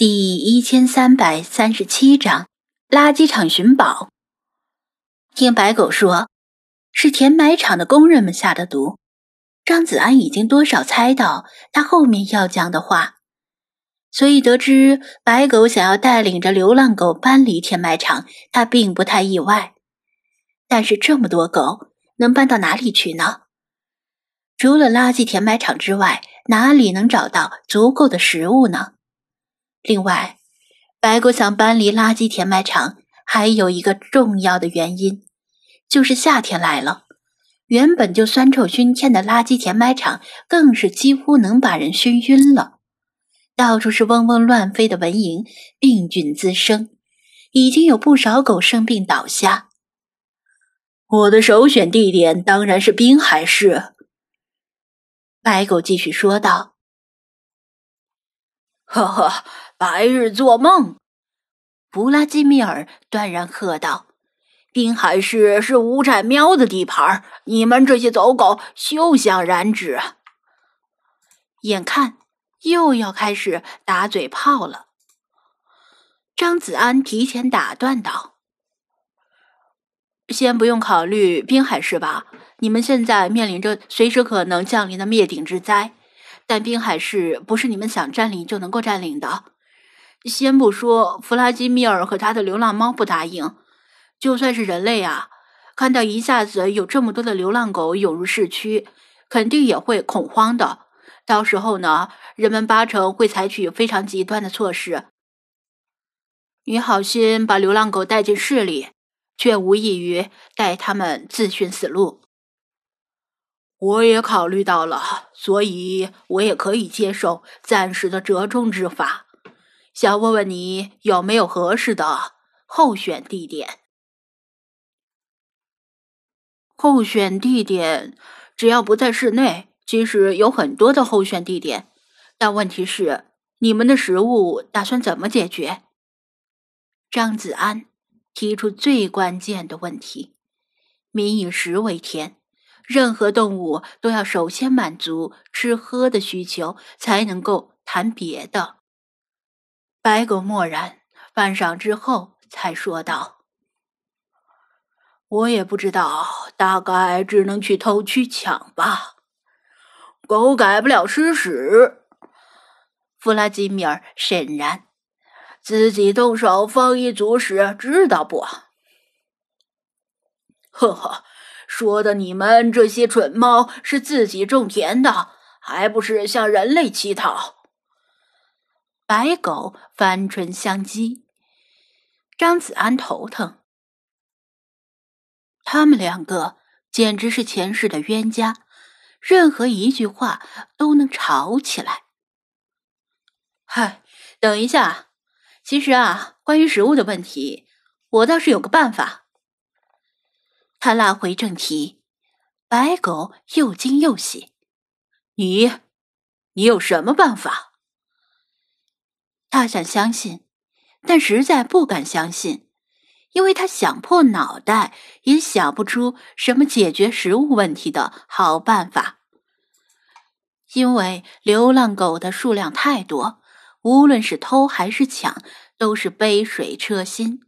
第一千三百三十七章垃圾场寻宝。听白狗说，是填埋场的工人们下的毒。张子安已经多少猜到他后面要讲的话，所以得知白狗想要带领着流浪狗搬离填埋场，他并不太意外。但是这么多狗能搬到哪里去呢？除了垃圾填埋场之外，哪里能找到足够的食物呢？另外，白狗想搬离垃圾填埋场，还有一个重要的原因，就是夏天来了，原本就酸臭熏天的垃圾填埋场，更是几乎能把人熏晕了。到处是嗡嗡乱飞的蚊蝇，病菌滋生，已经有不少狗生病倒下。我的首选地点当然是滨海市。白狗继续说道：“ 呵呵。”白日做梦！弗拉基米尔断然喝道：“滨海市是无产喵的地盘，你们这些走狗休想染指！”眼看又要开始打嘴炮了，张子安提前打断道：“先不用考虑滨海市吧，你们现在面临着随时可能降临的灭顶之灾，但滨海市不是你们想占领就能够占领的。”先不说弗拉基米尔和他的流浪猫不答应，就算是人类啊，看到一下子有这么多的流浪狗涌入市区，肯定也会恐慌的。到时候呢，人们八成会采取非常极端的措施。你好心把流浪狗带进市里，却无异于带他们自寻死路。我也考虑到了，所以我也可以接受暂时的折中之法。想问问你有没有合适的候选地点？候选地点只要不在室内，其实有很多的候选地点。但问题是，你们的食物打算怎么解决？张子安提出最关键的问题：民以食为天，任何动物都要首先满足吃喝的需求，才能够谈别的。白狗默然，半晌之后才说道：“我也不知道，大概只能去偷去抢吧。狗改不了吃屎。”弗拉基米尔沈然：“自己动手丰衣足食，知道不？”呵呵，说的你们这些蠢猫是自己种田的，还不是向人类乞讨？白狗翻唇相讥，张子安头疼。他们两个简直是前世的冤家，任何一句话都能吵起来。嗨，等一下，其实啊，关于食物的问题，我倒是有个办法。他拉回正题，白狗又惊又喜：“你，你有什么办法？”他想相信，但实在不敢相信，因为他想破脑袋也想不出什么解决食物问题的好办法。因为流浪狗的数量太多，无论是偷还是抢，都是杯水车薪。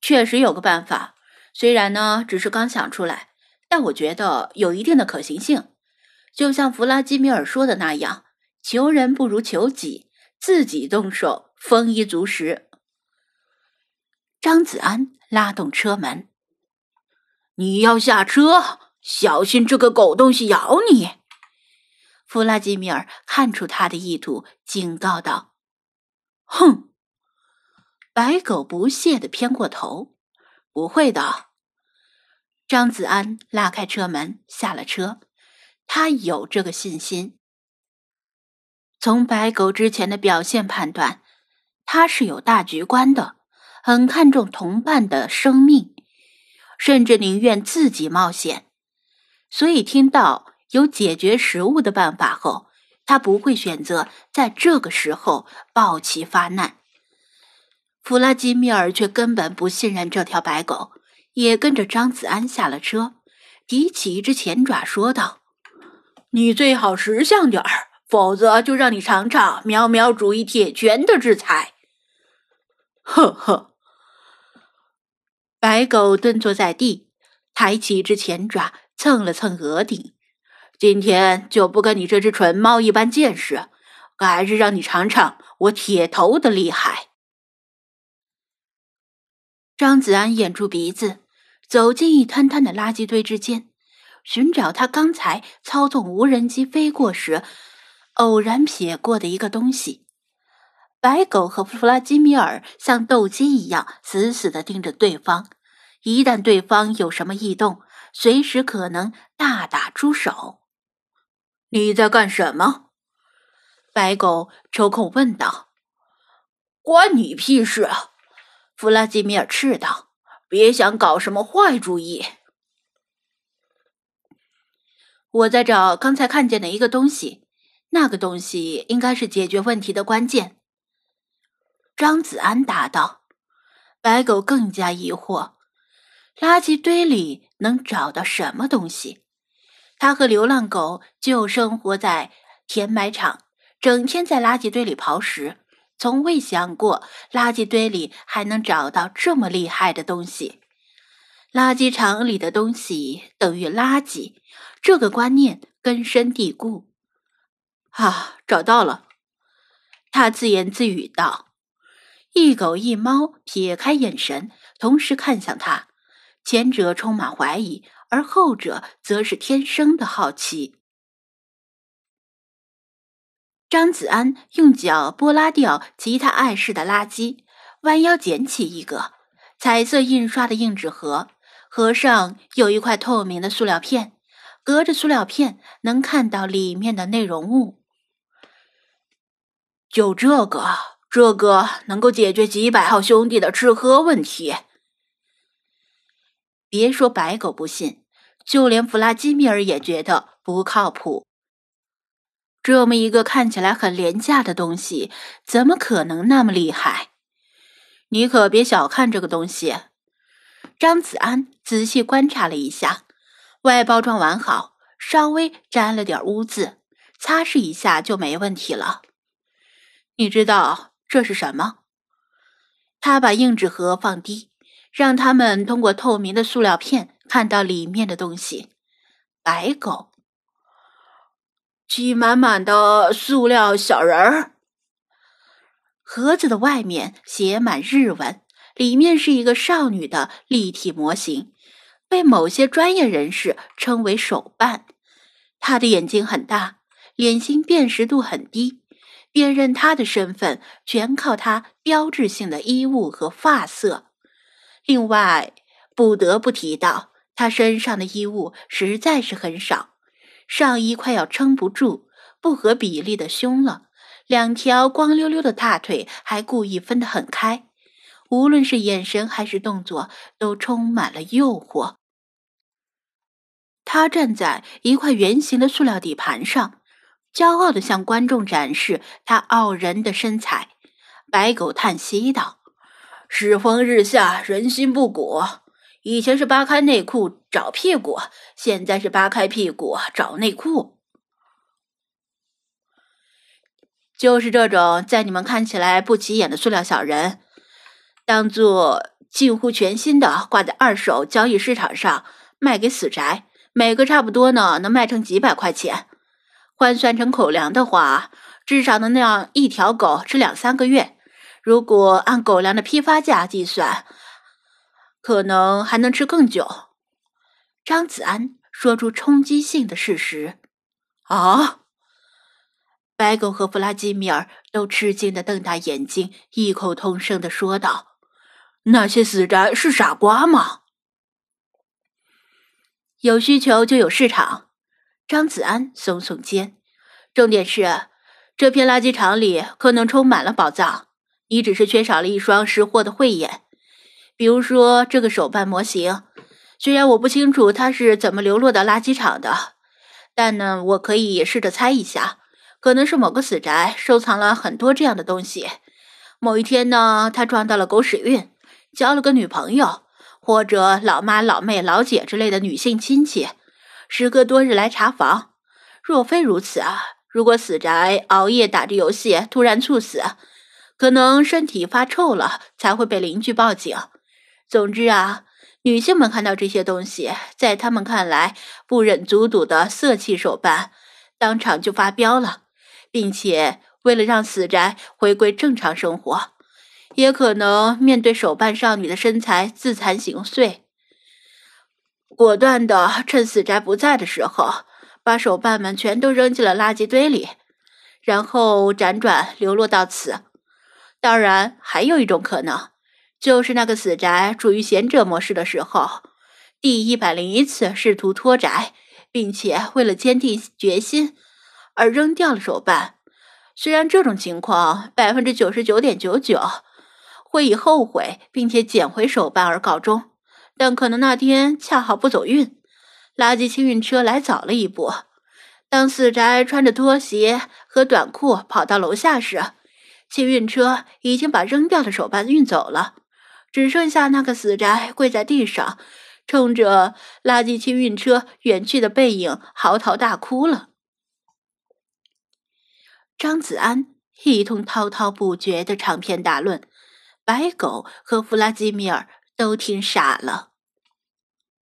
确实有个办法，虽然呢只是刚想出来，但我觉得有一定的可行性。就像弗拉基米尔说的那样，求人不如求己。自己动手，丰衣足食。张子安拉动车门：“你要下车，小心这个狗东西咬你。”弗拉基米尔看出他的意图，警告道：“哼！”白狗不屑的偏过头：“不会的。”张子安拉开车门，下了车，他有这个信心。从白狗之前的表现判断，他是有大局观的，很看重同伴的生命，甚至宁愿自己冒险。所以听到有解决食物的办法后，他不会选择在这个时候暴起发难。弗拉基米尔却根本不信任这条白狗，也跟着张子安下了车，提起一只前爪说道：“你最好识相点儿。”否则就让你尝尝喵喵主义铁拳的制裁。呵呵。白狗蹲坐在地，抬起一只前爪蹭了蹭额顶。今天就不跟你这只蠢猫一般见识，还是让你尝尝我铁头的厉害。张子安掩住鼻子，走进一滩滩的垃圾堆之间，寻找他刚才操纵无人机飞过时偶然瞥过的一个东西。白狗和弗拉基米尔像斗鸡一样死死的盯着对方，一旦对方有什么异动，随时可能大打出手。你在干什么？白狗抽空问道。关你屁事！弗拉基米尔斥道。别想搞什么坏主意。我在找刚才看见的一个东西，那个东西应该是解决问题的关键。张子安答道：“白狗更加疑惑，垃圾堆里能找到什么东西？他和流浪狗就生活在填埋场，整天在垃圾堆里刨食，从未想过垃圾堆里还能找到这么厉害的东西。垃圾场里的东西等于垃圾，这个观念根深蒂固。”啊，找到了！他自言自语道。一狗一猫撇开眼神，同时看向他，前者充满怀疑，而后者则是天生的好奇。张子安用脚拨拉掉其他碍事的垃圾，弯腰捡起一个彩色印刷的硬纸盒，盒上有一块透明的塑料片，隔着塑料片能看到里面的内容物。就这个。这个能够解决几百号兄弟的吃喝问题。别说白狗不信，就连弗拉基米尔也觉得不靠谱。这么一个看起来很廉价的东西，怎么可能那么厉害？你可别小看这个东西。张子安仔细观察了一下，外包装完好，稍微沾了点污渍，擦拭一下就没问题了。你知道？这是什么？他把硬纸盒放低，让他们通过透明的塑料片看到里面的东西。白狗，挤满满的塑料小人儿。盒子的外面写满日文，里面是一个少女的立体模型，被某些专业人士称为手办。她的眼睛很大，脸型辨识度很低。辨认他的身份，全靠他标志性的衣物和发色。另外，不得不提到，他身上的衣物实在是很少，上衣快要撑不住，不合比例的胸了，两条光溜溜的大腿还故意分得很开，无论是眼神还是动作，都充满了诱惑。他站在一块圆形的塑料底盘上。骄傲的向观众展示他傲人的身材。白狗叹息道：“世风日下，人心不古。以前是扒开内裤找屁股，现在是扒开屁股找内裤。就是这种在你们看起来不起眼的塑料小人，当做近乎全新的挂在二手交易市场上卖给死宅，每个差不多呢能卖成几百块钱。”换算成口粮的话，至少能让一条狗吃两三个月。如果按狗粮的批发价计算，可能还能吃更久。张子安说出冲击性的事实。啊！白狗和弗拉基米尔都吃惊的瞪大眼睛，异口同声的说道：“那些死宅是傻瓜吗？”有需求就有市场。张子安耸耸肩，重点是这片垃圾场里可能充满了宝藏，你只是缺少了一双识货的慧眼。比如说这个手办模型，虽然我不清楚它是怎么流落到垃圾场的，但呢，我可以试着猜一下，可能是某个死宅收藏了很多这样的东西。某一天呢，他撞到了狗屎运，交了个女朋友，或者老妈、老妹、老姐之类的女性亲戚。时隔多日来查房，若非如此啊，如果死宅熬夜打着游戏突然猝死，可能身体发臭了，才会被邻居报警。总之啊，女性们看到这些东西，在她们看来不忍卒睹的色气手办，当场就发飙了，并且为了让死宅回归正常生活，也可能面对手办少女的身材自残形碎，果断的趁死宅不在的时候。把手办们全都扔进了垃圾堆里，然后辗转流落到此。当然，还有一种可能，就是那个死宅处于贤者模式的时候，第一百零一次试图脱宅，并且为了坚定决心而扔掉了手办。虽然这种情况百分之九十九点九九会以后悔并且捡回手办而告终，但可能那天恰好不走运。垃圾清运车来早了一步。当死宅穿着拖鞋和短裤跑到楼下时，清运车已经把扔掉的手办运走了，只剩下那个死宅跪在地上，冲着垃圾清运车远去的背影嚎啕大哭了。张子安一通滔滔不绝的长篇大论，白狗和弗拉基米尔都听傻了。